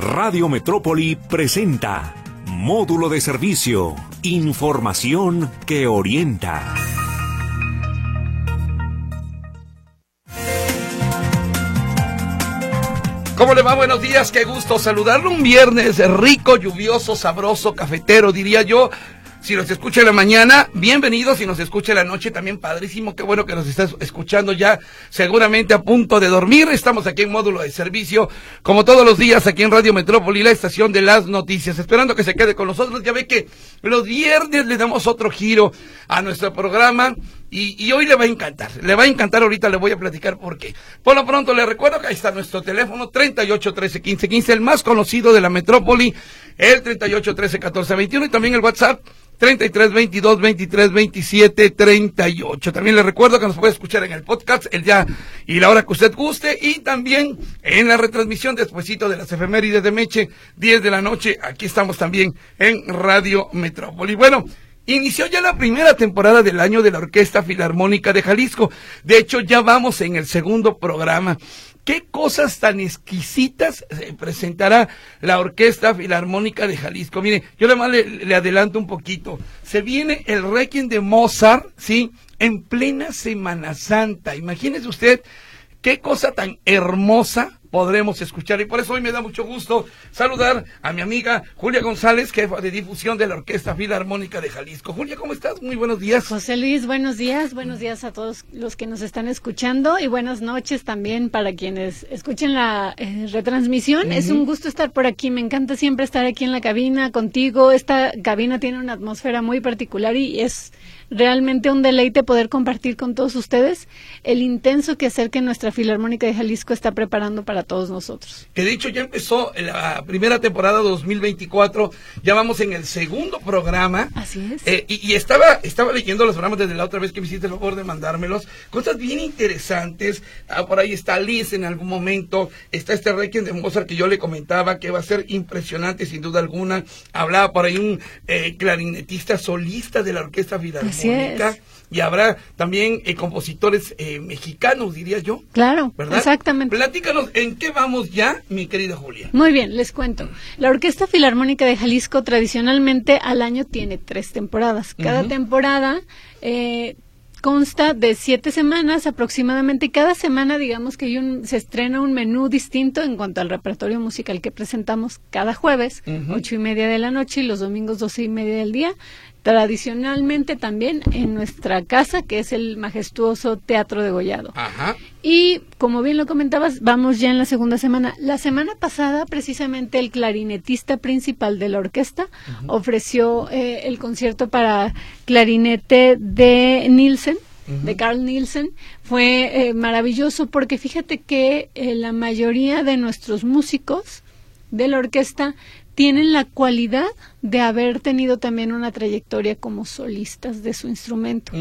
Radio Metrópoli presenta Módulo de Servicio, Información que orienta. ¿Cómo le va? Buenos días, qué gusto saludarlo. Un viernes rico, lluvioso, sabroso, cafetero, diría yo. Si nos escucha en la mañana, bienvenido. Si nos escucha en la noche, también padrísimo. Qué bueno que nos estás escuchando ya, seguramente a punto de dormir. Estamos aquí en módulo de servicio, como todos los días, aquí en Radio Metrópoli, la estación de las noticias. Esperando que se quede con nosotros. Ya ve que los viernes le damos otro giro a nuestro programa. Y, hoy le va a encantar, le va a encantar, ahorita le voy a platicar por qué. Por lo pronto le recuerdo que ahí está nuestro teléfono 38 13 15 15, el más conocido de la metrópoli, el 38 13 14 21 y también el WhatsApp 33 22 23 27 38. También le recuerdo que nos puede escuchar en el podcast el día y la hora que usted guste y también en la retransmisión despuesito de las efemérides de Meche, 10 de la noche. Aquí estamos también en Radio Metrópoli. Bueno, Inició ya la primera temporada del año de la Orquesta Filarmónica de Jalisco. De hecho, ya vamos en el segundo programa. ¿Qué cosas tan exquisitas presentará la Orquesta Filarmónica de Jalisco? Mire, yo además le, le adelanto un poquito. Se viene el Requiem de Mozart, ¿sí? En plena Semana Santa. Imagínese usted qué cosa tan hermosa podremos escuchar. Y por eso hoy me da mucho gusto saludar a mi amiga Julia González, jefa de difusión de la Orquesta Filarmónica de Jalisco. Julia, ¿cómo estás? Muy buenos días. José Luis, buenos días. Buenos días a todos los que nos están escuchando y buenas noches también para quienes escuchen la eh, retransmisión. Es un gusto estar por aquí. Me encanta siempre estar aquí en la cabina contigo. Esta cabina tiene una atmósfera muy particular y es realmente un deleite poder compartir con todos ustedes el intenso que hacer que nuestra Filarmónica de Jalisco está preparando para todos nosotros. Que de hecho ya empezó la primera temporada 2024, ya vamos en el segundo programa. Así es. Eh, y, estaba, estaba leyendo los programas desde la otra vez que me hiciste el favor de mandármelos, cosas bien interesantes. Ah, por ahí está Liz en algún momento, está este Requiem de Mozart que yo le comentaba que va a ser impresionante sin duda alguna. Hablaba por ahí un eh, clarinetista solista de la Orquesta Filarmónica y habrá también eh, compositores eh, mexicanos, diría yo. Claro, exactamente. Platícanos en qué vamos ya, mi querida Julia. Muy bien, les cuento. La Orquesta Filarmónica de Jalisco tradicionalmente al año tiene tres temporadas. Cada temporada eh, consta de siete semanas aproximadamente y cada semana digamos que hay un, se estrena un menú distinto en cuanto al repertorio musical que presentamos cada jueves, ocho y media de la noche y los domingos doce y media del día tradicionalmente también en nuestra casa, que es el majestuoso Teatro de Gollado. Y como bien lo comentabas, vamos ya en la segunda semana. La semana pasada, precisamente, el clarinetista principal de la orquesta ofreció eh, el concierto para clarinete de Nielsen, de Carl Nielsen. Fue eh, maravilloso porque fíjate que eh, la mayoría de nuestros músicos de la orquesta tienen la cualidad de haber tenido también una trayectoria como solistas de su instrumento.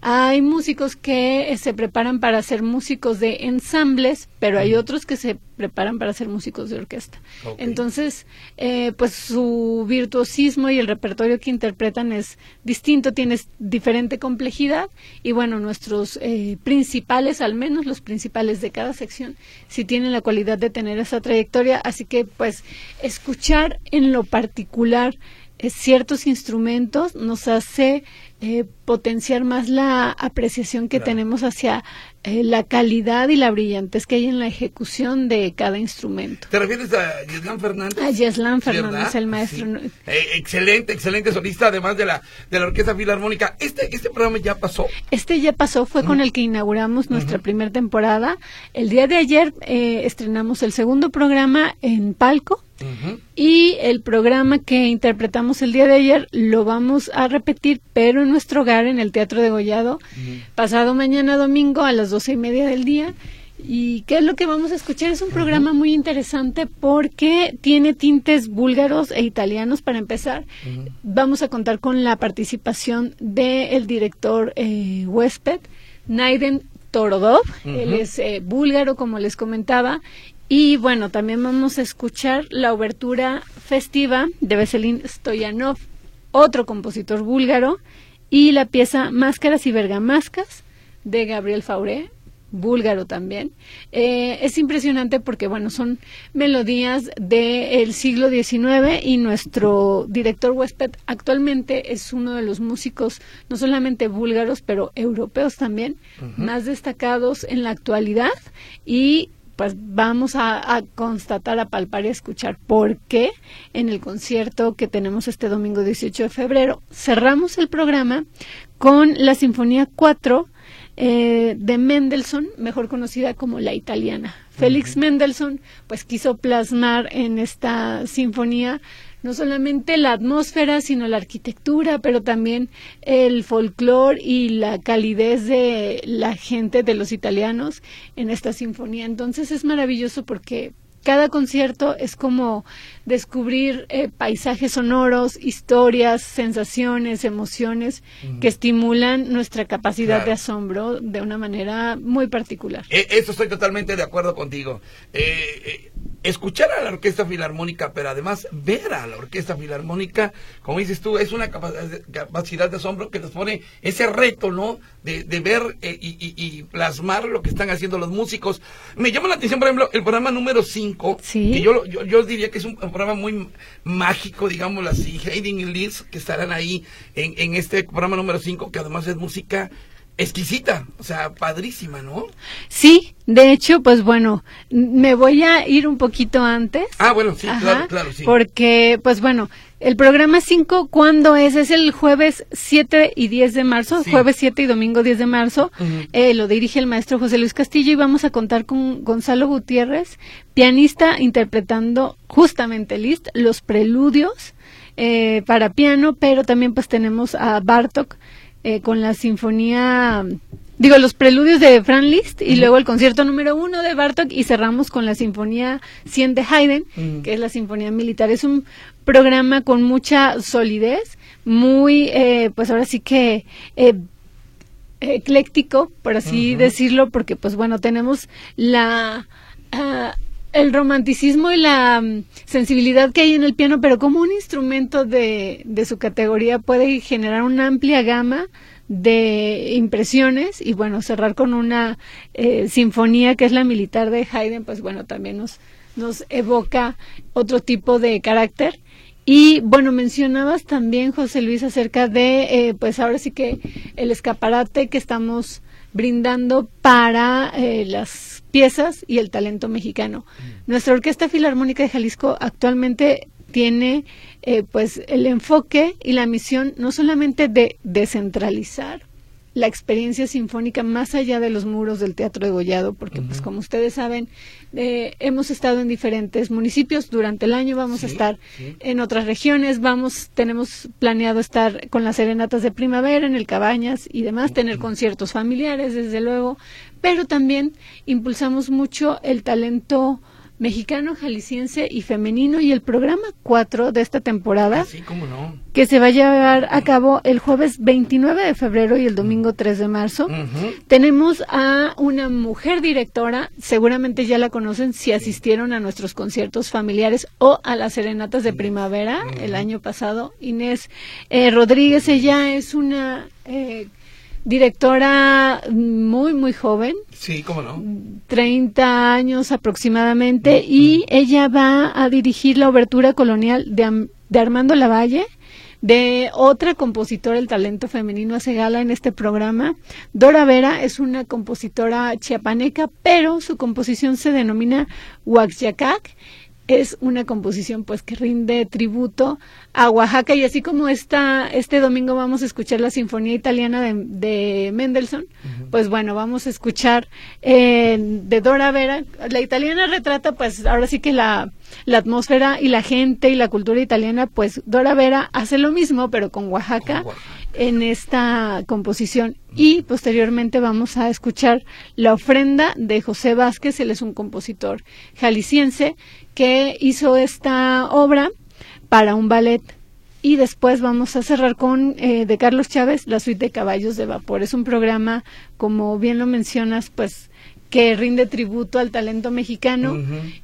Hay músicos que se preparan para ser músicos de ensambles, pero hay otros que se preparan para ser músicos de orquesta. Entonces, eh, pues su virtuosismo y el repertorio que interpretan es distinto, tiene diferente complejidad. Y bueno, nuestros eh, principales, al menos los principales de cada sección, sí tienen la cualidad de tener esa trayectoria, así que pues escuchar en lo particular eh, ciertos instrumentos nos hace eh, potenciar más la apreciación que tenemos hacia eh, la calidad y la brillantez que hay en la ejecución de cada instrumento. ¿Te refieres a Yeslan Fernández? A Yeslan Fernández, el maestro. excelente, excelente solista, además de la, de la Orquesta Filarmónica. ¿Este, ¿Este programa ya pasó? Este ya pasó, fue con el que inauguramos nuestra primera temporada. El día de ayer estrenamos el segundo programa en Palco y el programa que interpretamos el día de ayer lo vamos a repetir, pero en nuestro hogar, en el Teatro de Gollado, pasado mañana domingo a las doce y media del día. ¿Y qué es lo que vamos a escuchar? Es un programa muy interesante porque tiene tintes búlgaros e italianos para empezar. Vamos a contar con la participación del director eh, huésped, Naiden Torodov. Él es eh, búlgaro, como les comentaba, y bueno, también vamos a escuchar la obertura festiva de Veselin Stoyanov, otro compositor búlgaro, y la pieza Máscaras y Bergamascas de Gabriel Fauré, búlgaro también. Eh, es impresionante porque, bueno, son melodías del siglo XIX y nuestro director huésped actualmente es uno de los músicos, no solamente búlgaros, pero europeos también, más destacados en la actualidad y pues vamos a, a, constatar, a palpar y a escuchar por qué en el concierto que tenemos este domingo 18 de febrero cerramos el programa con la Sinfonía 4 eh, de Mendelssohn, mejor conocida como la italiana. Félix Mendelssohn, pues quiso plasmar en esta sinfonía no solamente la atmósfera, sino la arquitectura, pero también el folclore y la calidez de la gente de los italianos en esta sinfonía. Entonces es maravilloso porque cada concierto es como descubrir eh, paisajes sonoros, historias, sensaciones, emociones que estimulan nuestra capacidad Claro. de asombro de una manera muy particular. Eh, eso estoy totalmente de acuerdo contigo. Eh, eh, escuchar a la Orquesta Filarmónica, pero además ver a la Orquesta Filarmónica, como dices tú, es una capa- capacidad de asombro que nos pone ese reto, ¿no? De, de ver eh, y, y- y plasmar lo que están haciendo los músicos. Me llama la atención, por ejemplo, el programa número 5, Sí. que yo, yo, yo diría que es un programa muy mágico, digámoslo así. Hayden y Liz, que estarán ahí en, en este programa número 5, que además es música exquisita, o sea, padrísima, ¿no? Sí, de hecho, pues bueno, me voy a ir un poquito antes. Ah, bueno, sí, Ajá, claro, claro, sí. Porque, pues bueno, el programa 5, ¿cuándo es? Es el jueves 7 y 10 de marzo, Sí. jueves 7 y domingo 10 de marzo. Eh, lo dirige el maestro José Luis Castillo y vamos a contar con Gonzalo Gutiérrez, pianista interpretando justamente Liszt, los preludios eh, para piano, pero también pues tenemos a Bartok eh, con la sinfonía, digo, los preludios de Franz Liszt y luego el concierto número uno de Bartok y cerramos con la sinfonía 100 de Haydn, que es la sinfonía militar. Es un programa con mucha solidez, muy, eh, pues ahora sí que... eh, ecléctico, por así decirlo, porque pues bueno, tenemos la ah, el romanticismo y la mm, sensibilidad que hay en el piano, pero como un instrumento de, de su categoría puede generar una amplia gama de impresiones y bueno, cerrar con una eh, sinfonía que es la militar de Haydn, pues bueno, también nos, nos evoca otro tipo de carácter. Y bueno, mencionabas también, José Luis, acerca de, eh, pues ahora sí que el escaparate que estamos brindando para eh, las piezas y el talento mexicano. Nuestra Orquesta Filarmónica de Jalisco actualmente tiene eh, pues el enfoque y la misión no solamente de descentralizar la experiencia sinfónica más allá de los muros del Teatro de Gollado, porque pues como ustedes saben, eh, hemos estado en diferentes municipios durante el año, vamos a estar sí. en otras regiones, vamos, tenemos planeado estar con las serenatas de primavera en el Cabañas y demás, tener conciertos familiares, desde luego, pero también impulsamos mucho el talento mexicano, jalisciense y femenino y el programa 4 de esta temporada no. que se va a llevar a cabo el jueves 29 de febrero y el domingo 3 de marzo. Tenemos a una mujer directora, seguramente ya la conocen si asistieron a nuestros conciertos familiares o a las serenatas de primavera el año pasado. Inés eh, Rodríguez, ella es una eh, directora muy, muy joven, Sí, cómo no. 30 años aproximadamente, y ella va a dirigir la obertura colonial de, Armando Lavalle, de otra compositora, el talento femenino hace gala en este programa. Dora Vera es una compositora chiapaneca, pero su composición se denomina Huaxyacac. Es una composición pues que rinde tributo a Oaxaca y así como esta, este domingo vamos a escuchar la Sinfonía Italiana de, de Mendelssohn, pues bueno, vamos a escuchar eh, de Dora Vera. La italiana retrata pues ahora sí que la, la atmósfera y la gente y la cultura italiana, pues Dora Vera hace lo mismo pero con Oaxaca Con Oaxaca. En esta composición. Y posteriormente vamos a escuchar la ofrenda de José Vázquez, él es un compositor jalisciense que hizo esta obra para un ballet. Y después vamos a cerrar con eh, de Carlos Chávez la suite de caballos de vapor. Es un programa como bien lo mencionas pues que rinde tributo al talento mexicano.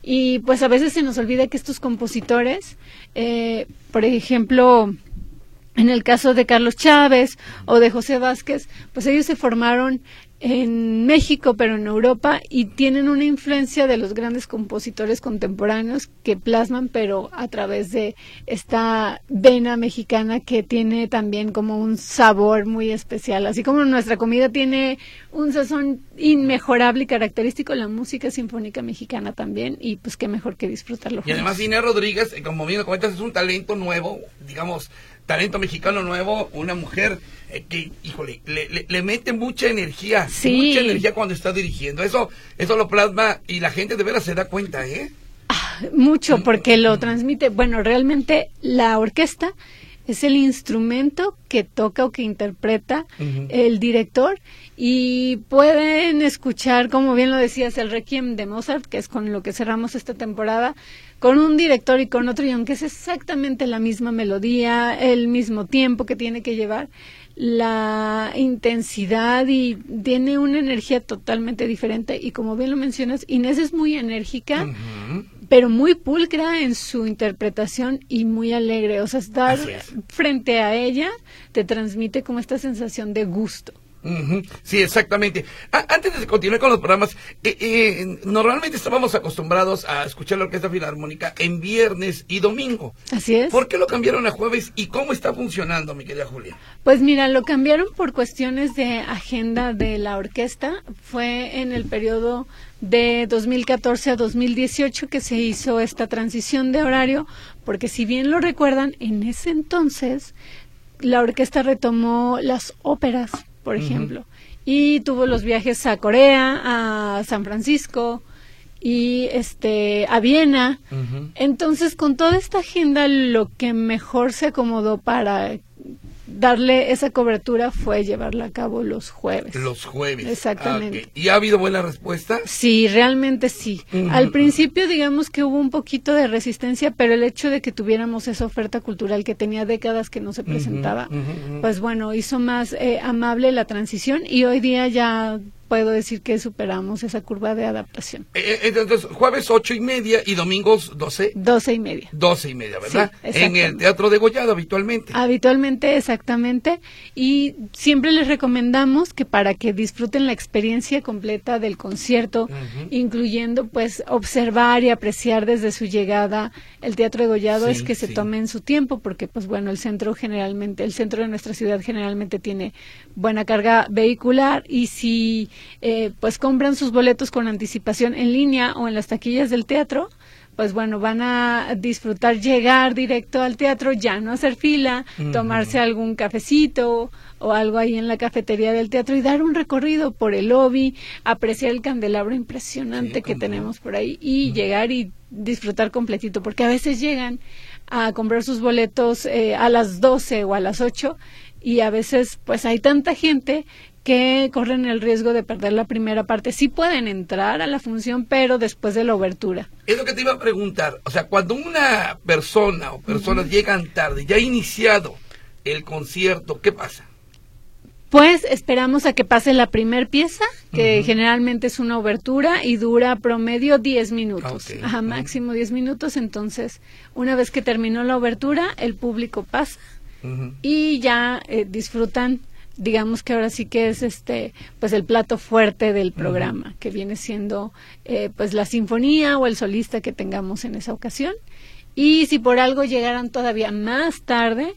Y pues a veces se nos olvida que estos compositores eh, por ejemplo en el caso de Carlos Chávez o de José Vázquez, pues ellos se formaron en México, pero en Europa, y tienen una influencia de los grandes compositores contemporáneos que plasman, pero a través de esta vena mexicana que tiene también como un sabor muy especial. Así como nuestra comida tiene un sazón inmejorable y característico, la música sinfónica mexicana también, y pues qué mejor que disfrutarlo. Y además Inés Rodríguez, eh, como bien lo comentas, es un talento nuevo, digamos, talento mexicano nuevo, una mujer eh, que, híjole, le, mete mucha energía, mucha energía cuando está dirigiendo. Eso, eso lo plasma y la gente de veras se da cuenta, ¿eh? Ah, mucho, porque lo transmite. Bueno, realmente la orquesta es el instrumento que toca o que interpreta el director y pueden escuchar, como bien lo decías, el Requiem de Mozart, que es con lo que cerramos esta temporada, con un director y con otro, y aunque es exactamente la misma melodía, el mismo tiempo que tiene que llevar, la intensidad y tiene una energía totalmente diferente y como bien lo mencionas, Inés es muy enérgica, pero muy pulcra en su interpretación y muy alegre. O sea, estar frente a ella te transmite como esta sensación de gusto. Sí, exactamente. antes de continuar con los programas, eh, eh, normalmente estábamos acostumbrados a escuchar la Orquesta Filarmónica en viernes y domingo. Así es. ¿Por qué lo cambiaron a jueves y cómo está funcionando, mi querida Julia? Pues mira, lo cambiaron por cuestiones de agenda de la orquesta. Fue en el periodo de 2014 a 2018 que se hizo esta transición de horario, porque si bien lo recuerdan, en ese entonces la orquesta retomó las óperas por ejemplo. Y tuvo los viajes a Corea, a San Francisco y este a Viena. Entonces, con toda esta agenda lo que mejor se acomodó para darle esa cobertura fue llevarla a cabo los jueves. Los jueves. Exactamente. ¿Y ha habido buena respuesta? Sí, realmente sí. Al principio digamos que hubo un poquito de resistencia, pero el hecho de que tuviéramos esa oferta cultural que tenía décadas que no se presentaba, pues bueno, hizo más eh, amable la transición y hoy día ya puedo decir que superamos esa curva de adaptación. Eh, eh, entonces, jueves ocho y media y domingos doce. Doce y media. Doce y media, ¿verdad? en el Teatro de Gollado habitualmente. Habitualmente, exactamente. Y siempre les recomendamos que para que disfruten la experiencia completa del concierto, incluyendo pues observar y apreciar desde su llegada el Teatro de Gollado, es que se tomen su tiempo, porque pues bueno, el centro generalmente, el centro de nuestra ciudad generalmente tiene buena carga vehicular y si eh, pues compran sus boletos con anticipación en línea o en las taquillas del teatro, pues bueno, van a disfrutar llegar directo al teatro, ya no hacer fila, tomarse algún cafecito o algo ahí en la cafetería del teatro y dar un recorrido por el lobby, apreciar el candelabro impresionante que tenemos por ahí y llegar y disfrutar completito, porque a veces llegan a comprar sus boletos eh, a las 12 o a las 8 y a veces pues hay tanta gente que corren el riesgo de perder la primera parte. Sí pueden entrar a la función, pero después de la obertura. Es lo que te iba a preguntar. O sea, cuando una persona o personas llegan tarde, ya ha iniciado el concierto, ¿qué pasa? Pues esperamos a que pase la primer pieza, que generalmente es una obertura y dura promedio 10 minutos, a máximo 10 minutos. Entonces, una vez que terminó la obertura, el público pasa y ya eh, disfrutan digamos que ahora sí que es este pues el plato fuerte del programa que viene siendo eh, pues la sinfonía o el solista que tengamos en esa ocasión. Y si por algo llegaran todavía más tarde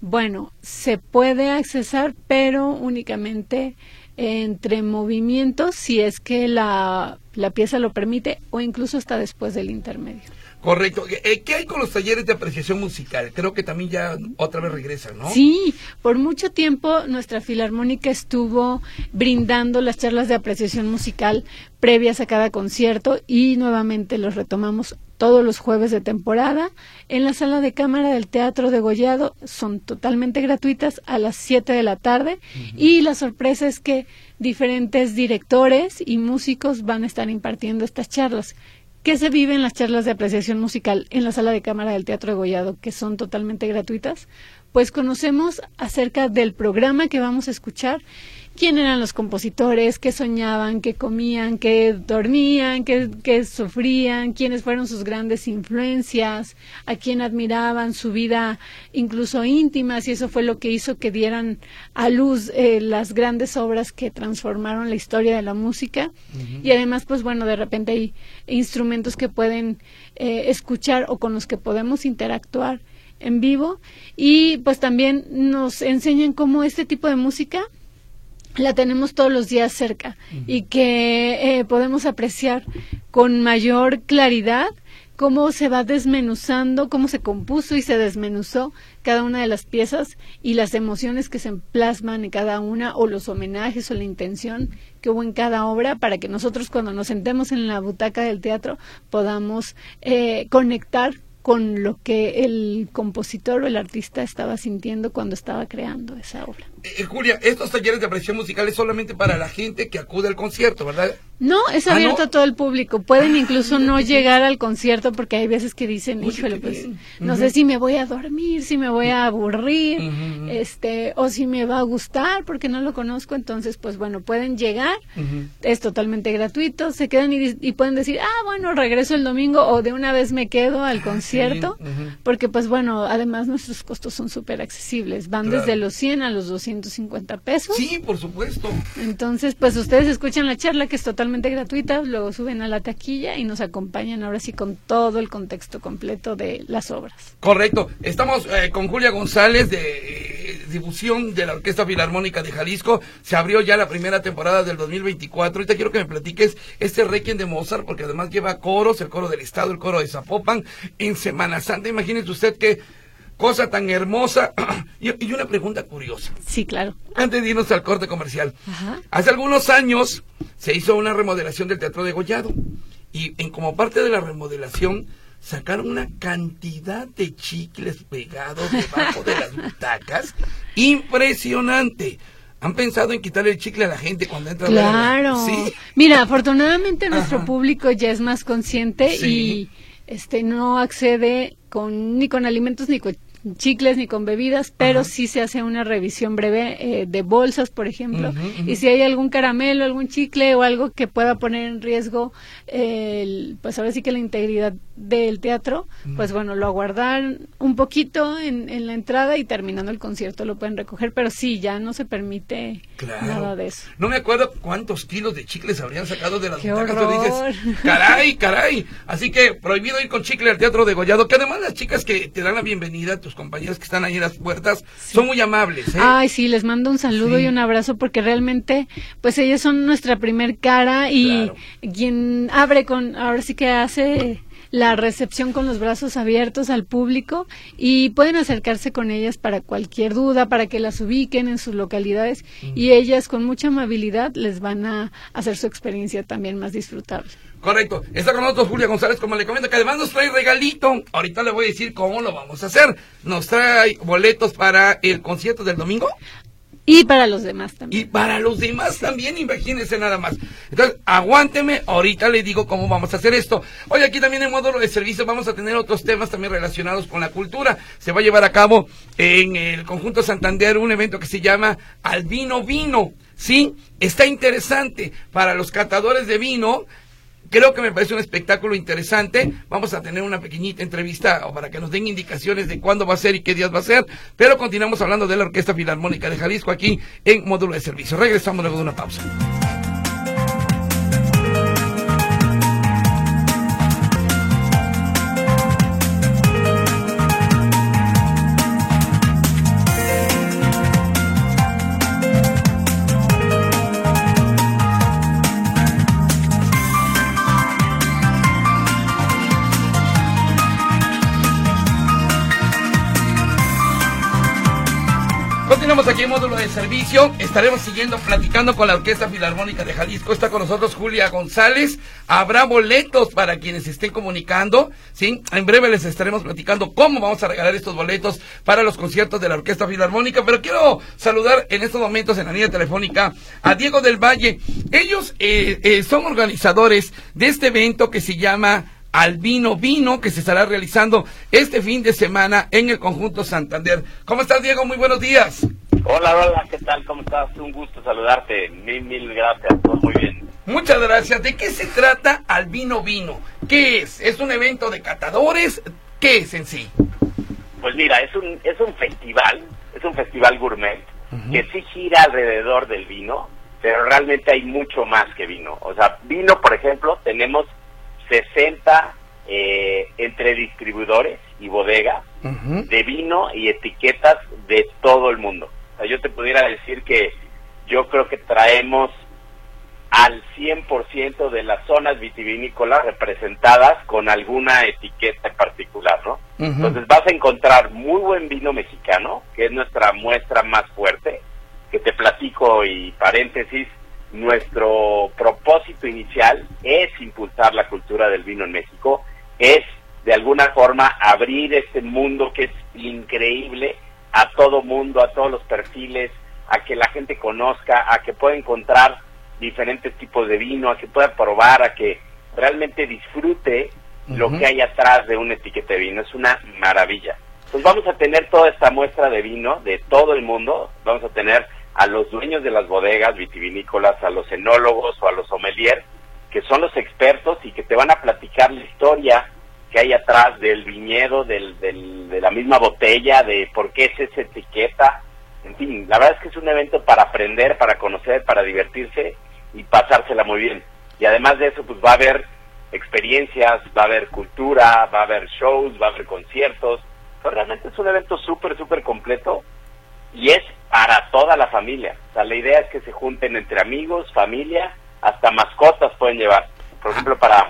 bueno se puede accesar pero únicamente entre movimientos si es que la, la pieza lo permite o incluso hasta después del intermedio Correcto. Eh, ¿Qué hay con los talleres de apreciación musical? Creo que también ya otra vez regresan, ¿no? Sí, por mucho tiempo nuestra filarmónica estuvo brindando las charlas de apreciación musical previas a cada concierto y nuevamente los retomamos todos los jueves de temporada en la sala de cámara del Teatro de Gollado. Son totalmente gratuitas a las 7 de la tarde y la sorpresa es que diferentes directores y músicos van a estar impartiendo estas charlas. ¿Qué se vive en las charlas de apreciación musical en la sala de cámara del Teatro de Gollado, que son totalmente gratuitas? Pues conocemos acerca del programa que vamos a escuchar quién eran los compositores, qué soñaban, qué comían, qué dormían, qué, qué sufrían, quiénes fueron sus grandes influencias, a quién admiraban, su vida incluso íntima, y eso fue lo que hizo que dieran a luz eh, las grandes obras que transformaron la historia de la música. Y además, pues bueno, de repente hay instrumentos que pueden eh, escuchar o con los que podemos interactuar en vivo y pues también nos enseñan cómo este tipo de música la tenemos todos los días cerca y que eh, podemos apreciar con mayor claridad cómo se va desmenuzando, cómo se compuso y se desmenuzó cada una de las piezas y las emociones que se plasman en cada una o los homenajes o la intención que hubo en cada obra para que nosotros cuando nos sentemos en la butaca del teatro podamos eh, conectar con lo que el compositor o el artista estaba sintiendo cuando estaba creando esa obra. Eh, Julia, estos talleres de apreciación musical es solamente para la gente que acude al concierto, ¿verdad? No, es Ah, abierto ¿no? a todo el público. Pueden incluso no llegar al concierto porque hay veces que dicen, híjole, pues no sé si me voy a dormir, si me voy a aburrir, este, o si me va a gustar porque no lo conozco. Entonces, pues bueno, pueden llegar, es totalmente gratuito, se quedan y, y pueden decir, ah, bueno, regreso el domingo o de una vez me quedo al concierto, bien, ujú. porque pues bueno, además nuestros costos son súper accesibles, van Claro. desde los 100 a los 250 pesos. Sí, por supuesto. Entonces, pues ustedes escuchan la charla que es totalmente gratuita, luego suben a la taquilla y nos acompañan ahora sí con todo el contexto completo de las obras. Correcto. Estamos eh, con Julia González de eh, difusión de la Orquesta Filarmónica de Jalisco. Se abrió ya la primera temporada del 2024. Ahorita quiero que me platiques este Requiem de Mozart, porque además lleva coros, el coro del Estado, el coro de Zapopan, en Semana Santa. Imagínese usted qué cosa tan hermosa. y, y una pregunta curiosa. Sí, claro. Antes de irnos al corte comercial. Ajá. Hace algunos años se hizo una remodelación del Teatro de Gollado y en como parte de la remodelación sacaron una cantidad de chicles pegados debajo de las butacas impresionante. ¿Han pensado en quitarle el chicle a la gente cuando entra a ver a la- Claro. Sí. Mira, afortunadamente nuestro Ajá. público ya es más consciente Sí. y este no accede con ni con alimentos ni con chicles ni con bebidas, pero Ajá. sí se hace una revisión breve eh, de bolsas, por ejemplo, y si hay algún caramelo, algún chicle o algo que pueda poner en riesgo, el, pues ahora sí que la integridad del teatro, pues bueno, lo aguardan un poquito en, en la entrada y terminando el concierto lo pueden recoger, pero sí, ya no se permite Claro. nada de eso. No me acuerdo cuántos kilos de chicles habrían sacado de las dices, caray, caray. Así que prohibido ir con chicle al Teatro de Gollado, que además las chicas que te dan la bienvenida, tus compañeras que están ahí en las puertas, son muy amables, ¿eh? Ay, sí, les mando un saludo Sí. y un abrazo porque realmente, pues ellas son nuestra primer cara y Claro. quien abre con, ahora sí que hace la recepción con los brazos abiertos al público y pueden acercarse con ellas para cualquier duda, para que las ubiquen en sus localidades y ellas con mucha amabilidad les van a hacer su experiencia también más disfrutable. Correcto. Está con nosotros Julia González, como le comento, que además nos trae regalito. Ahorita le voy a decir cómo lo vamos a hacer. Nos trae boletos para el concierto del domingo Y para los demás también. y para los demás también, imagínense nada más. Entonces, aguánteme, ahorita le digo cómo vamos a hacer esto. Hoy aquí también en módulo de servicio vamos a tener otros temas también relacionados con la cultura. Se va a llevar a cabo en el conjunto Santander un evento que se llama Albino Vino. Sí, está interesante para los catadores de vino. Creo que me parece un espectáculo interesante. Vamos a tener una pequeñita entrevista para que nos den indicaciones de cuándo va a ser y qué días va a ser. Pero continuamos hablando de la Orquesta Filarmónica de Jalisco aquí en módulo de servicio. Regresamos luego de una pausa. Continuamos aquí en módulo de servicio. Estaremos siguiendo platicando con la Orquesta Filarmónica de Jalisco. Está con nosotros Julia González. Habrá boletos para quienes estén comunicando. Sí, en breve les estaremos platicando cómo vamos a regalar estos boletos para los conciertos de la Orquesta Filarmónica. Pero quiero saludar en estos momentos en la línea telefónica a Diego del Valle. Ellos eh, eh, son organizadores de este evento que se llama Albino Vino que se estará realizando este fin de semana en el conjunto Santander. ¿Cómo estás, Diego? Muy buenos días. Hola, hola, ¿qué tal? ¿Cómo estás? Un gusto saludarte. Mil, mil gracias. Todo muy bien. Muchas gracias. ¿De qué se trata Albino Vino? ¿Qué es? ¿Es un evento de catadores? ¿Qué es en sí? Pues mira, es un, es un festival, es un festival gourmet que sí gira alrededor del vino, pero realmente hay mucho más que vino. O sea, vino, por ejemplo, tenemos 60 eh, entre distribuidores y bodegas de vino y etiquetas de todo el mundo. O sea, yo te pudiera decir que yo creo que traemos al 100% de las zonas vitivinícolas representadas con alguna etiqueta en particular, ¿no? Entonces vas a encontrar muy buen vino mexicano, que es nuestra muestra más fuerte, que te platico y paréntesis, nuestro propósito inicial es impulsar la cultura del vino en México, es de alguna forma abrir este mundo que es increíble a todo mundo, a todos los perfiles, a que la gente conozca, a que pueda encontrar diferentes tipos de vino, a que pueda probar, a que realmente disfrute lo que hay atrás de un etiquete de vino. Es una maravilla. Pues vamos a tener toda esta muestra de vino de todo el mundo. Vamos a tener a los dueños de las bodegas vitivinícolas, a los enólogos o a los sommeliers, que son los expertos y que te van a platicar la historia que hay atrás del viñedo, del, del, de la misma botella, de por qué es esa etiqueta. En fin, la verdad es que es un evento para aprender, para conocer, para divertirse y pasársela muy bien. Y además de eso, pues va a haber experiencias, va a haber cultura, va a haber shows, va a haber conciertos. Pero realmente es un evento súper, súper completo y es para toda la familia. O sea, la idea es que se junten entre amigos, familia, hasta mascotas pueden llevar. Por ejemplo, para,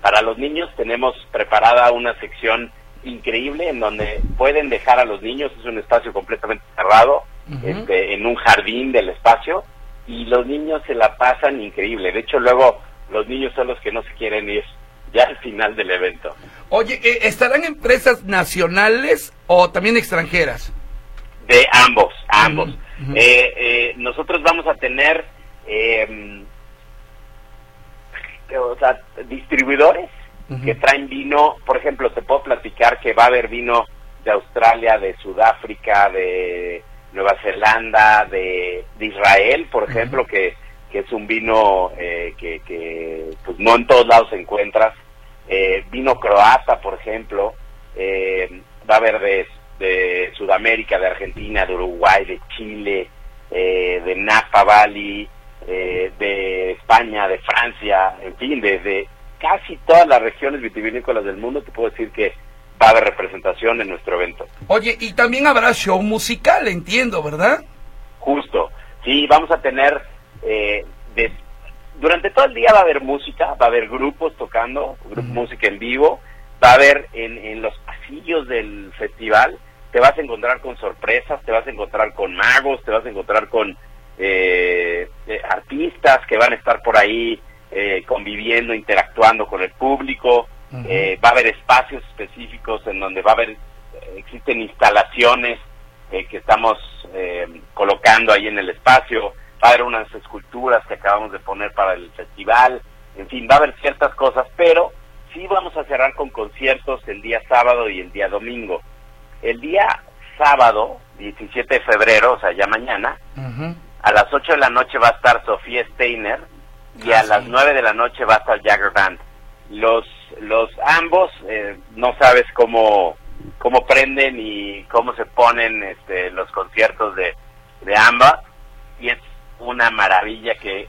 para los niños tenemos preparada una sección increíble en donde pueden dejar a los niños, es un espacio completamente cerrado, este, en un jardín del espacio, y los niños se la pasan increíble. De hecho, luego los niños son los que no se quieren ir ya al final del evento. Oye, eh, ¿estarán empresas nacionales o también extranjeras? De ambos, ambos. Eh, eh, nosotros vamos a tener, eh, o distribuidores que traen vino. Por ejemplo, te puedo platicar que va a haber vino de Australia, de Sudáfrica, de Nueva Zelanda, de, de Israel, por ejemplo, que, que es un vino eh, que, que pues no en todos lados encuentras. Eh, vino croata, por ejemplo, eh, va a haber de, de, Sudamérica, de Argentina, de Uruguay, de Chile, eh, de Napa Valley, eh, de España, de Francia, en fin, de, de casi todas las regiones vitivinícolas del mundo, te puedo decir que va a haber representación en nuestro evento. Oye, y también habrá show musical, entiendo, ¿verdad? Justo, sí, vamos a tener, eh, de, durante todo el día va a haber música, va a haber grupos tocando, grupo, música en vivo, va a haber en, en los pasillos del festival, te vas a encontrar con sorpresas, te vas a encontrar con magos, te vas a encontrar con eh, eh, artistas que van a estar por ahí eh, conviviendo, interactuando con el público, Uh -huh. va a haber espacios específicos en donde va a haber, existen instalaciones eh, que estamos eh, colocando ahí en el espacio, va a haber unas esculturas que acabamos de poner para el festival, en fin, va a haber ciertas cosas, pero sí vamos a cerrar con conciertos el día sábado y el día domingo. El día sábado, 17 de febrero, o sea, ya mañana, uh -huh. a las 8 de la noche va a estar Sofía Steiner y ah, a sí. las 9 de la noche va a estar Jagger Band los los ambos eh, no sabes cómo cómo prenden y cómo se ponen este los conciertos de de ambas y es una maravilla que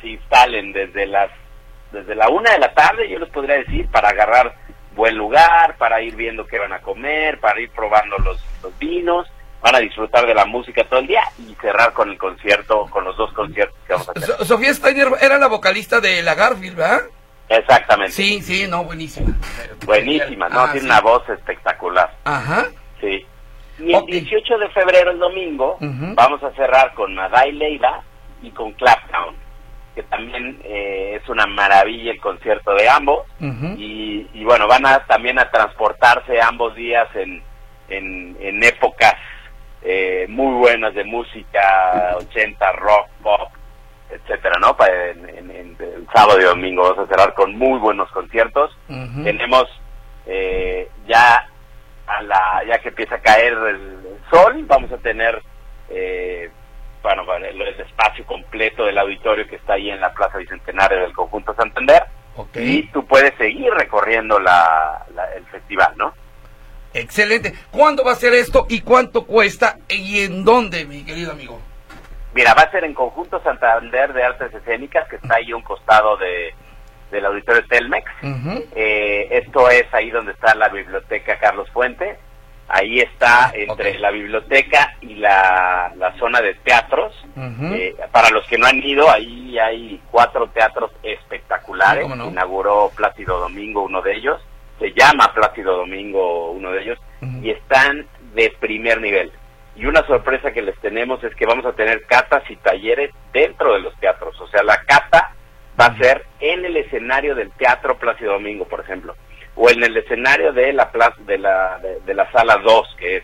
se instalen desde las desde la una de la tarde yo les podría decir para agarrar buen lugar para ir viendo qué van a comer para ir probando los, los vinos van a disfrutar de la música todo el día y cerrar con el concierto con los dos conciertos que vamos a hacer so Sofía Steiner era la vocalista de la Garfield ¿verdad? Exactamente. Sí, sí, no, buenísima. Buenísima, no, ah, tiene sí. una voz espectacular. Ajá. Sí. Y okay. el 18 de febrero, el domingo, uh -huh. vamos a cerrar con Madai Leila y con Claptown, que también eh, es una maravilla el concierto de ambos. Uh -huh. y, y, bueno, van a también a transportarse ambos días en, en, en épocas eh, muy buenas de música, 80, rock, pop, etcétera, ¿no? Para en, en, en, el sábado y domingo vamos a cerrar con muy buenos conciertos. Uh -huh. Tenemos eh, ya a la ya que empieza a caer el, sol, vamos a tener eh, bueno, el, espacio completo del auditorio que está ahí en la Plaza Bicentenario del Conjunto Santander. Y tú puedes seguir recorriendo la, el festival, ¿no? Excelente. ¿Cuándo va a ser esto y cuánto cuesta y en dónde, mi querido amigo? Mira, va a ser en Conjunto Santander de Artes Escénicas, que está ahí a un costado de, del auditorio Telmex. Eh, esto es ahí donde está la biblioteca Carlos Fuente. Ahí está entre la biblioteca y la, la zona de teatros. Eh, para los que no han ido, ahí hay cuatro teatros espectaculares. Inauguró Plácido Domingo, uno de ellos. Se llama Plácido Domingo, uno de ellos. Y están de primer nivel. Y una sorpresa que les tenemos es que vamos a tener catas y talleres dentro de los teatros. O sea, la cata va a ser en el escenario del Teatro Plácido Domingo, por ejemplo o en el escenario de la plaza de la de, la sala 2 que es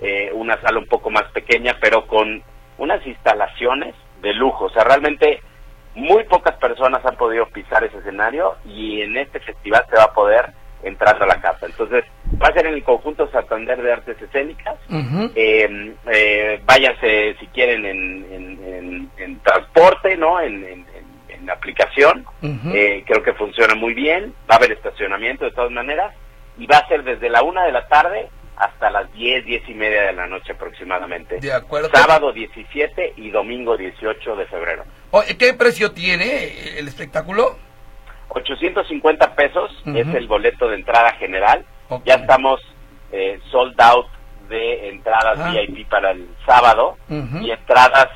eh, una sala un poco más pequeña pero con unas instalaciones de lujo o sea realmente muy pocas personas han podido pisar ese escenario y en este festival se va a poder entrar a la casa entonces va a ser en el conjunto Santander de Artes Escénicas eh, eh, váyanse si quieren en, en, transporte no en, en aplicación. Eh, creo que funciona muy bien. Va a haber estacionamiento de todas maneras. Y va a ser desde la una de la tarde hasta las 10, 10 y media de la noche aproximadamente. De acuerdo. Sábado 17 y domingo 18 de febrero. ¿Qué precio tiene el espectáculo? 850 pesos es el boleto de entrada general. Ya estamos eh, sold out de entradas ah. VIP para el sábado y entradas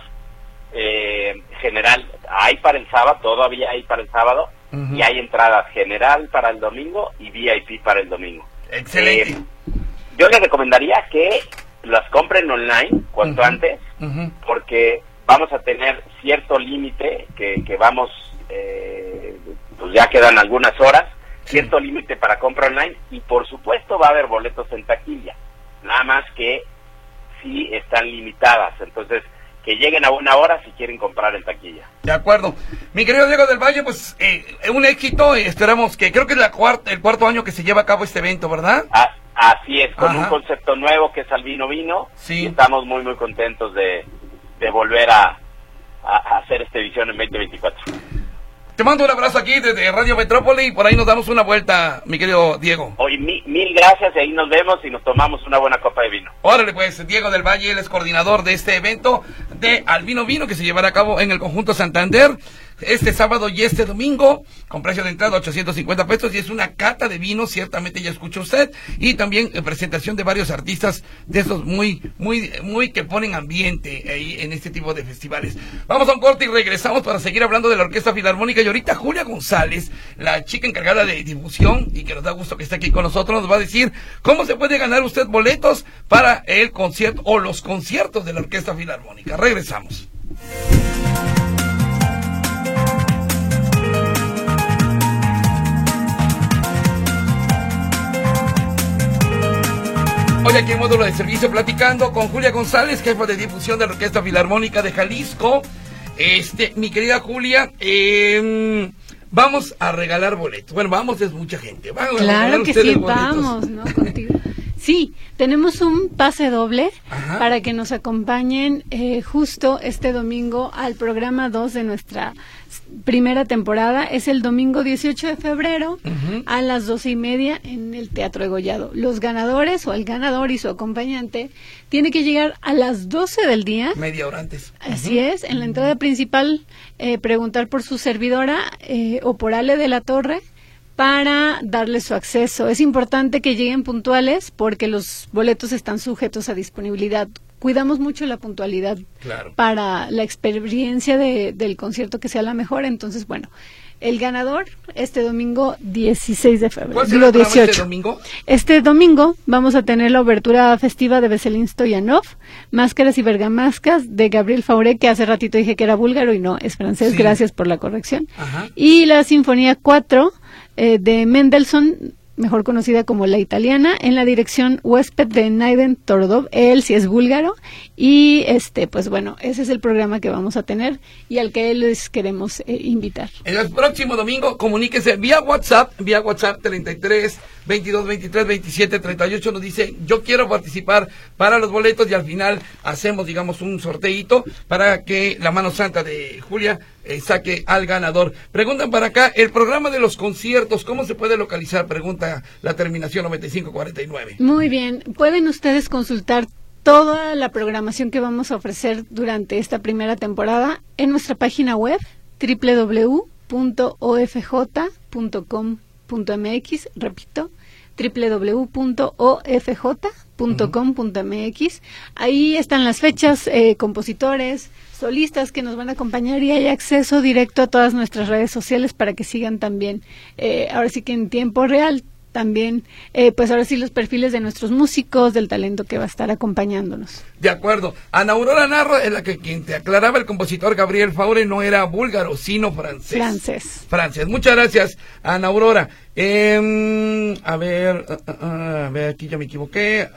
eh, general hay para el sábado, todavía hay para el sábado, y hay entradas general para el domingo y VIP para el domingo. Excelente. Eh, yo les recomendaría que las compren online cuanto antes, porque vamos a tener cierto límite que, que vamos, eh, pues ya quedan algunas horas, cierto límite para compra online y por supuesto va a haber boletos en taquilla, nada más que si están limitadas, entonces que lleguen a una hora si quieren comprar en taquilla. De acuerdo. Mi querido Diego del Valle, pues eh, un éxito, esperamos que, creo que es la cuarta, el cuarto año que se lleva a cabo este evento, ¿verdad? Ah, así es, con un concepto nuevo que es Albino Vino. Sí. estamos muy, muy contentos de, de volver a, a hacer esta edición en 2024. Te mando un abrazo aquí desde Radio Metrópoli y por ahí nos damos una vuelta, mi querido Diego. Hoy mil, gracias y ahí nos vemos y nos tomamos una buena copa de vino. Órale pues, Diego del Valle, él es coordinador de este evento de Albino Vino que se llevará a cabo en el conjunto Santander este sábado y este domingo, con precio de entrada 850 pesos, y es una cata de vino, ciertamente ya escuchó usted, y también eh, presentación de varios artistas de esos muy, muy, muy que ponen ambiente ahí en este tipo de festivales. Vamos a un corte y regresamos para seguir hablando de la Orquesta Filarmónica, y ahorita Julia González, la chica encargada de difusión, y que nos da gusto que esté aquí con nosotros, nos va a decir cómo se puede ganar usted boletos para el concierto o los conciertos de la Orquesta Filarmónica. Regresamos. Hoy aquí en módulo de servicio platicando con Julia González, jefa de difusión de la Orquesta Filarmónica de Jalisco. Este, mi querida Julia, eh, vamos a regalar boletos. Bueno, vamos, es mucha gente. Vamos claro que sí, vamos, ¿no? Contigo. Sí, tenemos un pase doble para que nos acompañen eh, justo este domingo al programa 2 de nuestra primera temporada. Es el domingo 18 de febrero a las doce y media en el Teatro Egollado. Los ganadores o el ganador y su acompañante tiene que llegar a las 12 del día. Media hora antes. Así es, en la entrada principal eh, preguntar por su servidora eh, o por Ale de la Torre para darles su acceso. Es importante que lleguen puntuales porque los boletos están sujetos a disponibilidad. Cuidamos mucho la puntualidad para la experiencia del concierto que sea la mejor. Entonces, bueno, el ganador este domingo 16 de febrero. Digo 18. Este domingo? Este domingo vamos a tener la obertura festiva de Veselin Stoyanov, Máscaras y Bergamascas de Gabriel Fauré, que hace ratito dije que era búlgaro y no, es francés, gracias por la corrección. Y la Sinfonía 4 eh, de Mendelssohn mejor conocida como La Italiana, en la dirección huésped de Naiden Tordov, él sí es búlgaro, y este, pues bueno, ese es el programa que vamos a tener y al que les queremos eh, invitar. El próximo domingo, comuníquese vía WhatsApp, vía WhatsApp 33 22 23 27 38, nos dice, yo quiero participar para los boletos y al final hacemos, digamos, un sorteito para que la mano santa de Julia eh, saque al ganador. Preguntan para acá, el programa de los conciertos, ¿cómo se puede localizar? Pregunta la terminación 9549. Muy bien, pueden ustedes consultar toda la programación que vamos a ofrecer durante esta primera temporada en nuestra página web www.ofj.com.mx, repito, www.ofj.com.mx. Ahí están las fechas, eh, compositores, solistas que nos van a acompañar y hay acceso directo a todas nuestras redes sociales para que sigan también, eh, ahora sí que en tiempo real, también, eh, pues ahora sí los perfiles de nuestros músicos, del talento que va a estar acompañándonos. De acuerdo. Ana Aurora Narro, es la que quien te aclaraba, el compositor Gabriel Faure no era búlgaro, sino francés. Francés. Francés. Muchas gracias, Ana Aurora. Eh, a ver, ah, ah, a ver, aquí ya me equivoqué.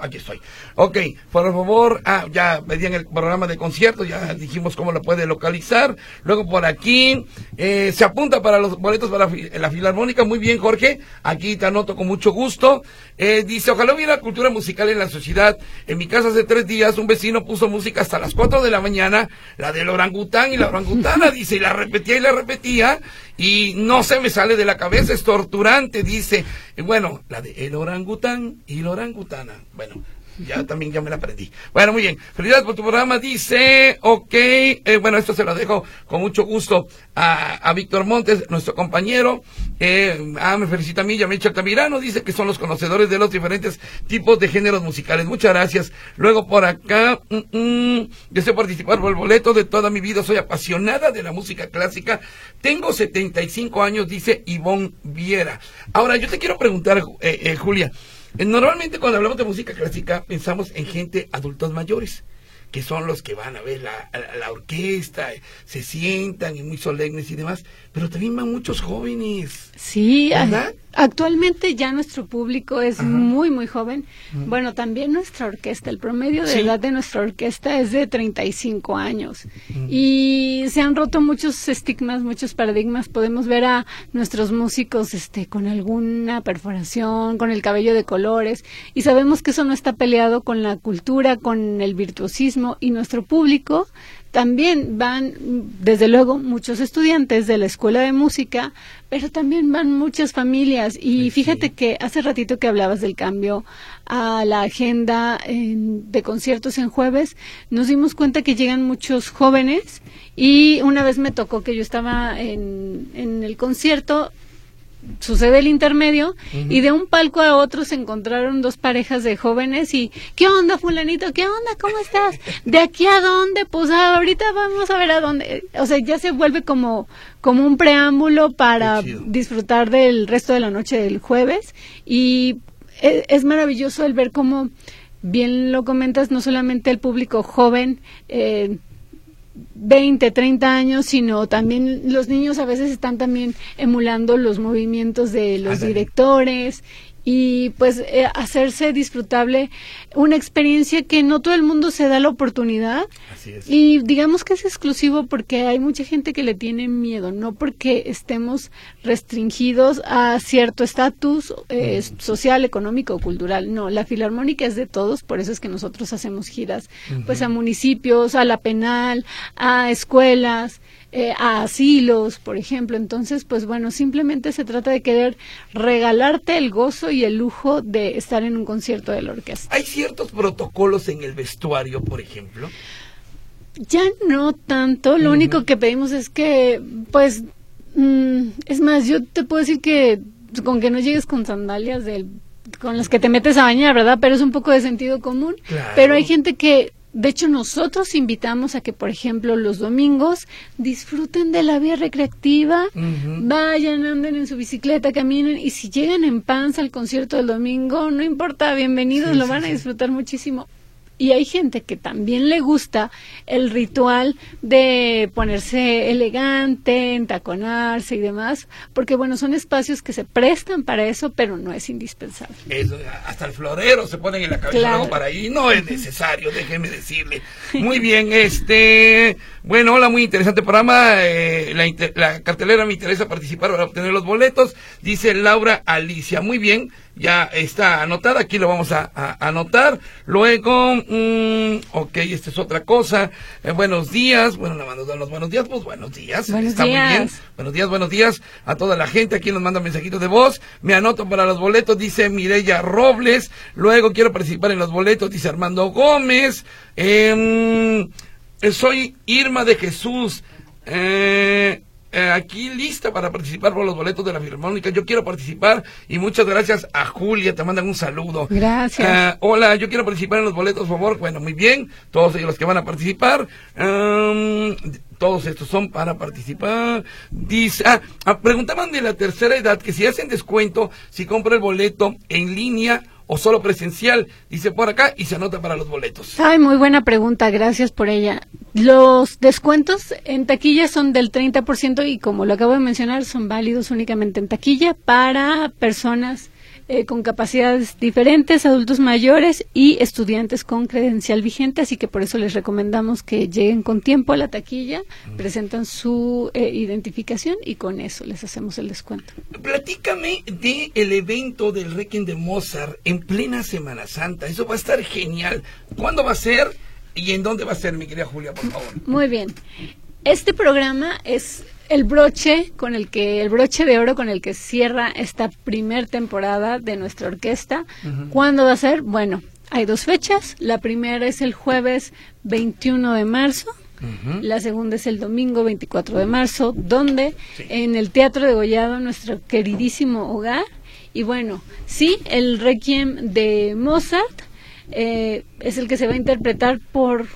aquí estoy. Ok, por favor, ah, ya pedían el programa de conciertos, ya dijimos cómo lo puede localizar. Luego por aquí, eh, se apunta para los boletos para la Filarmónica. Muy bien, Jorge. Aquí te anoto con mucho gusto. Eh, dice, ojalá hubiera cultura musical en la sociedad. En mi casa hace tres días un vecino puso música hasta las cuatro de la mañana, la del orangután y la orangutana, dice, y la repetía y la repetía y no se me sale de la cabeza, es torturante, dice. bueno, la de el orangután y la orangutana. Bueno, ya también ya me la aprendí. Bueno, muy bien. Felicidades por tu programa. Dice, ok, eh, bueno, esto se lo dejo con mucho gusto a, a Víctor Montes, nuestro compañero. Eh, ah, me felicita a mí, Yamicha Altamirano. Dice que son los conocedores de los diferentes tipos de géneros musicales. Muchas gracias. Luego por acá, mm, mm, deseo participar por el boleto de toda mi vida. Soy apasionada de la música clásica. Tengo 75 años, dice Ivonne Viera. Ahora, yo te quiero preguntar, eh, eh Julia. Eh, normalmente cuando hablamos de música clásica pensamos en gente adultos mayores, que son los que van a ver la, la, orquesta, se sientan y muy solemnes y demás, pero también van muchos jóvenes. Sí, ¿verdad? Actualmente ya nuestro público es muy, muy joven. Bueno, también nuestra orquesta, el promedio de edad de nuestra orquesta es de 35 años. Y se han roto muchos estigmas, muchos paradigmas. Podemos ver a nuestros músicos este, con alguna perforación, con el cabello de colores. Y sabemos que eso no está peleado con la cultura, con el virtuosismo. Y nuestro público también van, desde luego, muchos estudiantes de la escuela de música, pero también van muchas familias. Y fíjate que hace ratito que hablabas del cambio a la agenda de conciertos en jueves, nos dimos cuenta que llegan muchos jóvenes y una vez me tocó que yo estaba en, en el concierto sucede el intermedio y de un palco a otro se encontraron dos parejas de jóvenes y ¿qué onda fulanito? ¿qué onda? ¿cómo estás? ¿de aquí a dónde? pues ahorita vamos a ver a dónde o sea ya se vuelve como como un preámbulo para disfrutar del resto de la noche del jueves y es, es maravilloso el ver cómo bien lo comentas no solamente el público joven eh, 20, 30 años, sino también los niños a veces están también emulando los movimientos de los directores y pues eh, hacerse disfrutable una experiencia que no todo el mundo se da la oportunidad. Y digamos que es exclusivo porque hay mucha gente que le tiene miedo no porque estemos restringidos a cierto estatus eh, social económico o cultural. No la filarmónica es de todos por eso es que nosotros hacemos giras pues a municipios a la penal a escuelas eh, a asilos, por ejemplo. Entonces, pues bueno, simplemente se trata de querer regalarte el gozo y el lujo de estar en un concierto de la orquesta. ¿Hay ciertos protocolos en el vestuario, por ejemplo? Ya no tanto, lo único que pedimos es que, pues, mm, es más, yo te puedo decir que con que no llegues con sandalias del con las que te metes a bañar, ¿verdad? Pero es un poco de sentido común. Pero hay gente que de hecho, nosotros invitamos a que, por ejemplo, los domingos disfruten de la vía recreativa, vayan, anden en su bicicleta, caminen y si llegan en panza al concierto del domingo, no importa, bienvenidos, lo van a disfrutar muchísimo. Y hay gente que también le gusta el ritual de ponerse elegante, entaconarse y demás, porque bueno, son espacios que se prestan para eso, pero no es indispensable. hasta el florero se ponen en la cabeza para ahí, no es necesario, déjeme decirle. Muy bien, este, bueno, hola, muy interesante programa, eh, la, la cartelera me interesa participar para obtener los boletos, dice Laura Alicia, muy bien, ya está anotada, aquí lo vamos a, anotar. Luego, mmm, ok, esta es otra cosa. Eh, buenos días, bueno, nos mandan los buenos días, pues buenos días. está muy bien. Buenos días, buenos días a toda la gente. Aquí nos manda mensajitos de voz. Me anoto para los boletos, dice Mireya Robles. Luego quiero participar en los boletos, dice Armando Gómez. Em, soy Irma de Jesús. Eh, eh, aquí lista para participar por los boletos de la Filarmónica. Yo quiero participar y muchas gracias a Julia, te mandan un saludo. Gracias. Eh, hola, yo quiero participar en los boletos, por favor. Bueno, muy bien, todos ellos los que van a participar. Em, todos estos son para participar. Dice, ah, ah, preguntaban de la tercera edad que si hacen descuento si compra el boleto en línea o solo presencial, dice por acá, y se anota para los boletos. Ay, muy buena pregunta, gracias por ella. Los descuentos en taquilla son del 30% y como lo acabo de mencionar, son válidos únicamente en taquilla para personas eh, con capacidades diferentes, adultos mayores y estudiantes con credencial vigente, así que por eso les recomendamos que lleguen con tiempo a la taquilla, presentan su eh, identificación y con eso les hacemos el descuento. Platícame de el evento del Requiem de Mozart en plena Semana Santa, eso va a estar genial. ¿Cuándo va a ser y en dónde va a ser, mi querida Julia, por favor? Muy bien. Este programa es el broche con el que el broche de oro con el que cierra esta primer temporada de nuestra orquesta. ¿Cuándo va a ser? Bueno, hay dos fechas. La primera es el jueves 21 de marzo. La segunda es el domingo 24 de marzo, donde en el Teatro de Gollado, nuestro queridísimo hogar. Y bueno, sí, el Requiem de Mozart eh, es el que se va a interpretar por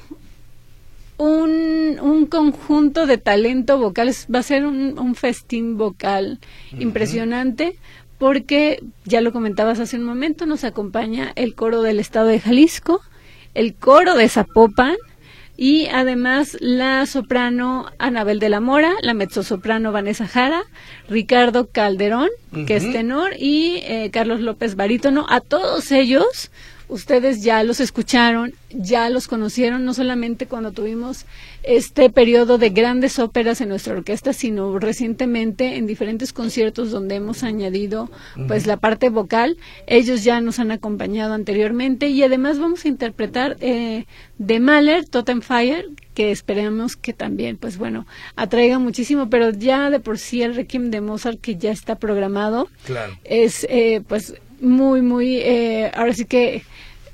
un, un conjunto de talento vocal, va a ser un, festín vocal impresionante porque, ya lo comentabas hace un momento, nos acompaña el coro del estado de Jalisco, el coro de Zapopan, y además la soprano Anabel de la Mora, la mezzosoprano Vanessa Jara, Ricardo Calderón, que es tenor, y eh, Carlos López Barítono. A todos ellos ustedes ya los escucharon, ya los conocieron, no solamente cuando tuvimos este periodo de grandes óperas en nuestra orquesta, sino recientemente en diferentes conciertos donde hemos añadido pues la parte vocal. Ellos ya nos han acompañado anteriormente y además vamos a interpretar eh, de Mahler, Fire, que esperemos que también, pues bueno, atraiga muchísimo, pero ya de por sí el Requiem de Mozart que ya está programado es eh, pues muy, muy, eh, ahora sí que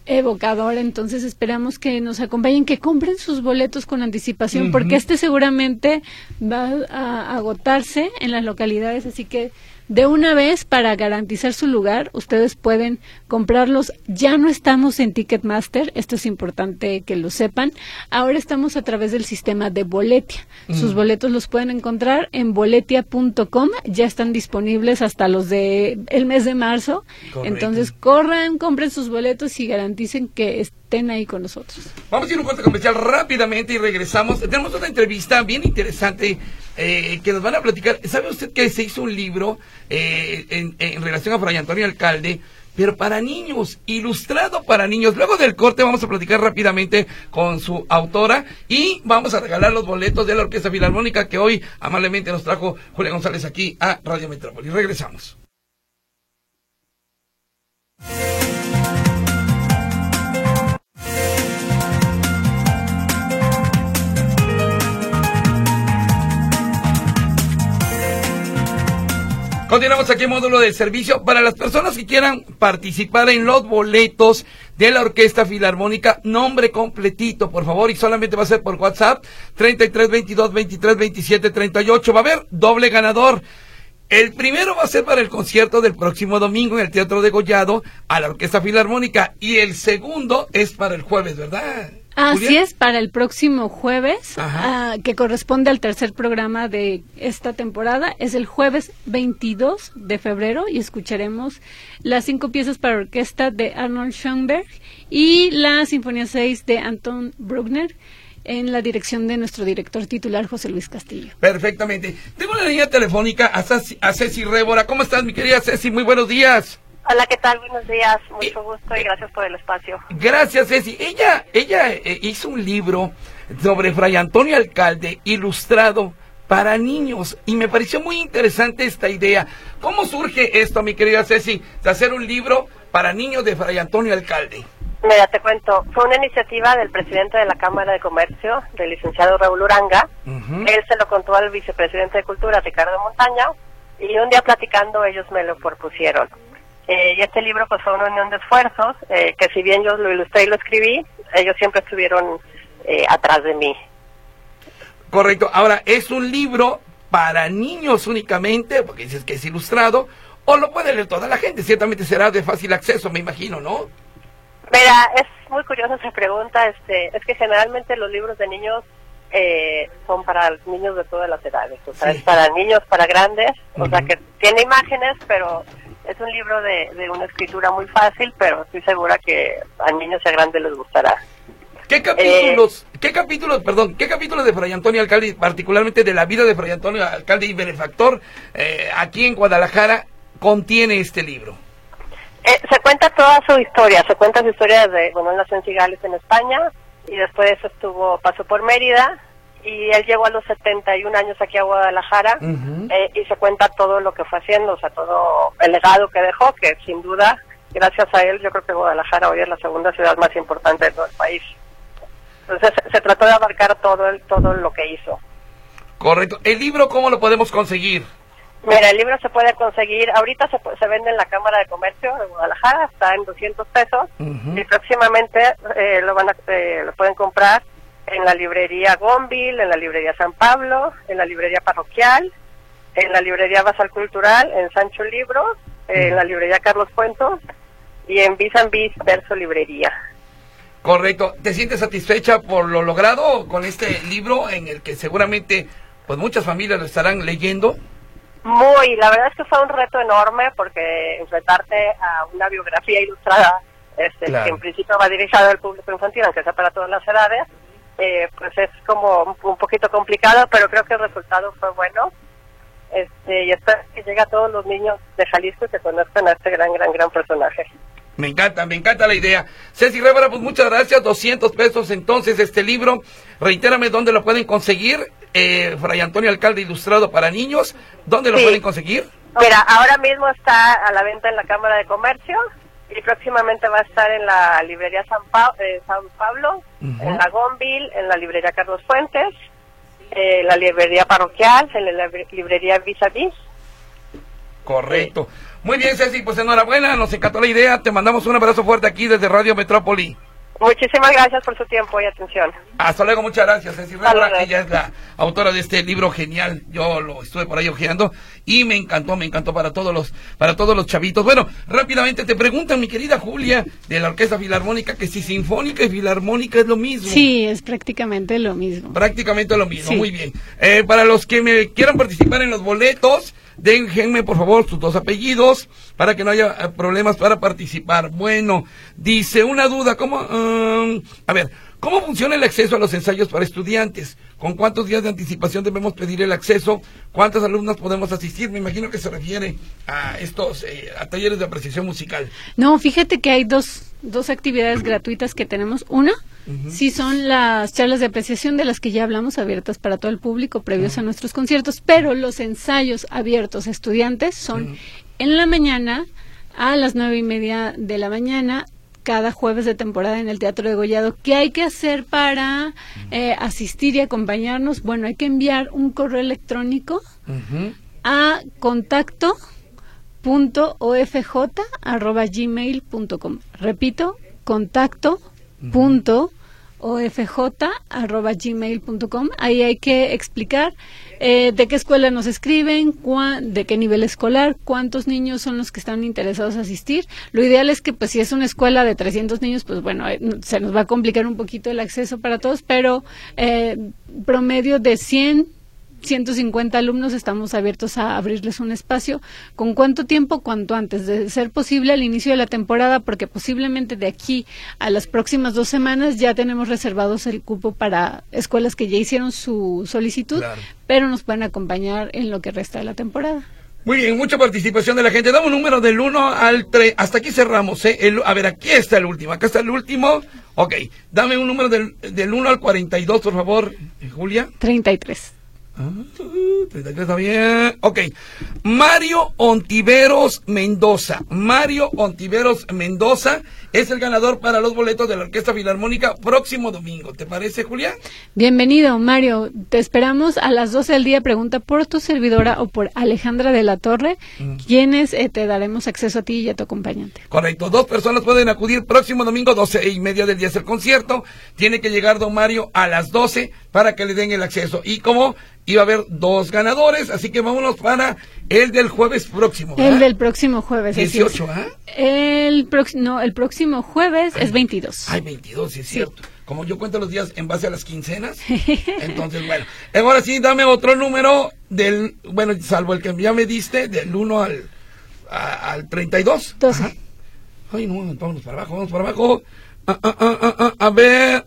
evocador, entonces esperamos que nos acompañen, que compren sus boletos con anticipación, porque este seguramente va a agotarse en las localidades, así que de una vez, para garantizar su lugar, ustedes pueden comprarlos. Ya no estamos en Ticketmaster, esto es importante que lo sepan. Ahora estamos a través del sistema de Boletia. Sus mm. boletos los pueden encontrar en boletia.com. Ya están disponibles hasta los de el mes de marzo. Entonces, corran, compren sus boletos y garanticen que estén ahí con nosotros. Vamos a ir a un corte comercial rápidamente y regresamos. Tenemos una entrevista bien interesante eh, que nos van a platicar. ¿Sabe usted que se hizo un libro eh, en, relación a Fray Antonio Alcalde? pero para niños, ilustrado para niños. Luego del corte vamos a platicar rápidamente con su autora y vamos a regalar los boletos de la Orquesta Filarmónica que hoy amablemente nos trajo Julia González aquí a Radio Metrópoli. Regresamos. Continuamos aquí en módulo de servicio. Para las personas que quieran participar en los boletos de la Orquesta Filarmónica, nombre completito, por favor, y solamente va a ser por WhatsApp, 33 22 23 27 38. Va a haber doble ganador. El primero va a ser para el concierto del próximo domingo en el Teatro de Gollado a la Orquesta Filarmónica y el segundo es para el jueves, ¿verdad? Así es, para el próximo jueves, uh, que corresponde al tercer programa de esta temporada, es el jueves 22 de febrero y escucharemos las cinco piezas para orquesta de Arnold Schoenberg y la Sinfonía 6 de Anton Bruckner en la dirección de nuestro director titular José Luis Castillo. Perfectamente. Tengo la línea telefónica a Ceci, a Ceci Révora. ¿Cómo estás, mi querida Ceci? Muy buenos días. Hola, ¿qué tal? Buenos días. Mucho gusto y gracias por el espacio. Gracias, Ceci. Ella, ella eh, hizo un libro sobre Fray Antonio Alcalde, ilustrado para niños. Y me pareció muy interesante esta idea. ¿Cómo surge esto, mi querida Ceci, de hacer un libro para niños de Fray Antonio Alcalde? Mira, te cuento, fue una iniciativa del presidente de la Cámara de Comercio, del licenciado Raúl Uranga. Él se lo contó al vicepresidente de Cultura, Ricardo Montaña, y un día platicando ellos me lo propusieron. Eh, y este libro pues fue una unión de esfuerzos, eh, que si bien yo lo ilustré y lo escribí, ellos siempre estuvieron eh, atrás de mí. Correcto. Ahora, ¿es un libro para niños únicamente, porque dices que es ilustrado, o lo puede leer toda la gente? Ciertamente será de fácil acceso, me imagino, ¿no? Mira, es muy curiosa esa pregunta. Este, es que generalmente los libros de niños eh, son para niños de todas las edades. O sea, es para niños, para grandes. O sea, que tiene imágenes, pero es un libro de, de, una escritura muy fácil, pero estoy segura que a niños y a grandes les gustará. ¿Qué capítulos, qué capítulos, perdón, qué capítulos de Fray Antonio Alcalde, particularmente de la vida de Fray Antonio Alcalde y benefactor, eh, aquí en Guadalajara, contiene este libro? Eh, se cuenta toda su historia, se cuenta su historia desde, bueno, él nació en Cigales en España y después estuvo, pasó por Mérida y él llegó a los 71 años aquí a Guadalajara eh, y se cuenta todo lo que fue haciendo, o sea, todo el legado que dejó, que sin duda, gracias a él, yo creo que Guadalajara hoy es la segunda ciudad más importante de todo el país. Entonces se, trató de abarcar todo, el, todo lo que hizo. Correcto. ¿El libro cómo lo podemos conseguir? Mira, el libro se puede conseguir, ahorita se, se vende en la Cámara de Comercio de Guadalajara, está en 200 pesos y próximamente eh, lo, van a, eh, lo pueden comprar en la librería Gonville, en la librería San Pablo, en la librería parroquial, en la librería Basal Cultural, en Sancho Libros, en la librería Carlos Puentos y en Visan Bis Verso Librería. Correcto. ¿Te sientes satisfecha por lo logrado con este libro en el que seguramente pues muchas familias lo estarán leyendo? Muy, la verdad es que fue un reto enorme porque enfrentarte a una biografía ilustrada, este, que en principio va dirigida al público infantil, aunque sea para todas las edades, eh, pues es como un poquito complicado, pero creo que el resultado fue bueno. Este, y espero que llegue a todos los niños de Jalisco que conozcan a este gran, gran, gran personaje. Me encanta, me encanta la idea. Ceci Rébara, pues muchas gracias. 200 pesos entonces este libro. Reitérame dónde lo pueden conseguir. Eh, Fray Antonio Alcalde Ilustrado para Niños. ¿Dónde lo pueden conseguir? Mira, ahora mismo está a la venta en la Cámara de Comercio y próximamente va a estar en la librería San, eh, San Pablo, en la Gonville, en la librería Carlos Fuentes, en la librería parroquial, en la librería Vis a Vis. Correcto. Muy bien, Ceci, pues enhorabuena, nos encantó la idea. Te mandamos un abrazo fuerte aquí desde Radio Metrópoli. Muchísimas gracias por su tiempo y atención. Hasta luego, muchas gracias. Ceci Rébora, ella es la autora de este libro genial. Yo lo estuve por ahí ojeando y me encantó, me encantó para todos los para todos los chavitos. Bueno, rápidamente te preguntan, mi querida Julia, de la Orquesta Filarmónica, que si sinfónica y filarmónica es lo mismo. Sí, es prácticamente lo mismo. Prácticamente lo mismo, muy bien. Eh, para los que me quieran participar en los boletos, déjenme por favor sus dos apellidos para que no haya eh, problemas para participar. Bueno, dice una duda, ¿cómo? Um, a ver, ¿cómo funciona el acceso a los ensayos para estudiantes? ¿Con cuántos días de anticipación debemos pedir el acceso? ¿Cuántas alumnas podemos asistir? Me imagino que se refiere a estos eh, a talleres de apreciación musical. No, fíjate que hay dos, dos actividades gratuitas que tenemos. Una, Sí, son las charlas de apreciación de las que ya hablamos, abiertas para todo el público, previos a nuestros conciertos, pero los ensayos abiertos a estudiantes son en la mañana, a las nueve y media de la mañana, cada jueves de temporada en el Teatro de Gollado. ¿Qué hay que hacer para eh, asistir y acompañarnos? Bueno, hay que enviar un correo electrónico a contacto punto Repito, contacto punto ofj.gmail.com. Ahí hay que explicar eh, de qué escuela nos escriben, de qué nivel escolar, cuántos niños son los que están interesados en asistir. Lo ideal es que, pues, si es una escuela de 300 niños, pues bueno, eh, se nos va a complicar un poquito el acceso para todos, pero eh, promedio de 100 150 alumnos estamos abiertos a abrirles un espacio. ¿Con cuánto tiempo? Cuanto antes, de ser posible al inicio de la temporada, porque posiblemente de aquí a las próximas dos semanas ya tenemos reservados el cupo para escuelas que ya hicieron su solicitud, pero nos pueden acompañar en lo que resta de la temporada. Muy bien, mucha participación de la gente. Dame un número del 1 al 3. Hasta aquí cerramos, ¿eh? a ver, aquí está el último. Acá está el último. Ok. Dame un número del, del 1 al 42, por favor, Julia. 33. Ah, 33 está bien. Ok. Mario Ontiveros Mendoza. Mario Ontiveros Mendoza es el ganador para los boletos de la Orquesta Filarmónica próximo domingo. ¿Te parece, Julia? Bienvenido, Mario. Te esperamos a las 12 del día. Pregunta por tu servidora o por Alejandra de la Torre, mm. quienes eh, te daremos acceso a ti y a tu acompañante. Correcto. Dos personas pueden acudir próximo domingo, 12 y media del día es el concierto. Tiene que llegar don Mario a las 12 para que le den el acceso. Y como iba a haber dos ganadores, así que vámonos para el del jueves próximo. El del próximo jueves. 18, ¿ah? El, no, el próximo jueves es 22. Ay, 22, sí es cierto. Como yo cuento los días en base a las quincenas, entonces, bueno. Ahora sí, dame otro número del, bueno, salvo el que ya me diste, del 1 al, al 32. 12. Ay, no, vámonos para abajo, vamos para abajo. Ah, ah, ah, a ver.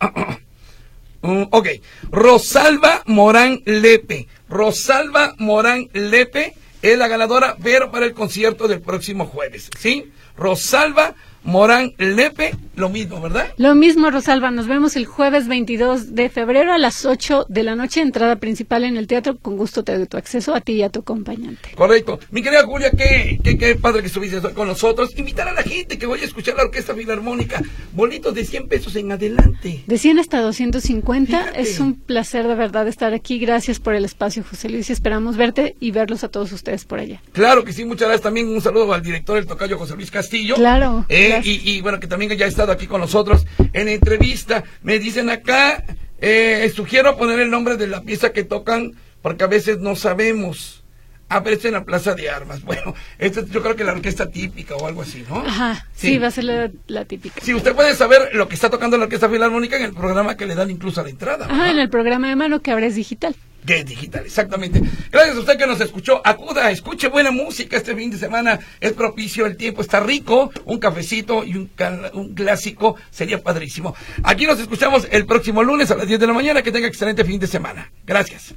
Mm, ok. Rosalba Morán Lepe. Rosalba Morán Lepe es la ganadora, pero para el concierto del próximo jueves. ¿Sí? Rosalba Morán Lepe, lo mismo, ¿verdad? Lo mismo, Rosalba. Nos vemos el jueves 22 de febrero a las 8 de la noche, entrada principal en el teatro. Con gusto te doy tu acceso a ti y a tu acompañante. Correcto. Mi querida Julia, qué, qué, padre que estuviste con nosotros. Invitar a la gente que vaya a escuchar la Orquesta Filarmónica. Bolitos de 100 pesos en adelante. De 100 hasta 250. Es un placer de verdad estar aquí. Gracias por el espacio, José Luis. Esperamos verte y verlos a todos ustedes por allá. Claro que sí. Muchas gracias. También un saludo al director, el tocayo José Luis Castillo. Claro. Eh, y, bueno, que también ya ha aquí con nosotros en entrevista. Me dicen acá, eh, sugiero poner el nombre de la pieza que tocan porque a veces no sabemos. Aparece en la Plaza de Armas. Bueno, esto yo creo que la orquesta típica o algo así, ¿no? Ajá, sí, va a ser la, típica. Sí, usted puede saber lo que está tocando la Orquesta Filarmónica en el programa que le dan incluso a la entrada. Ajá, en el programa de mano que ahora es digital que digital, exactamente. Gracias a usted que nos escuchó. Acuda, escuche buena música este fin de semana. Es propicio, el tiempo está rico. Un cafecito y un, un clásico sería padrísimo. Aquí nos escuchamos el próximo lunes a las 10 de la mañana. Que tenga excelente fin de semana. Gracias.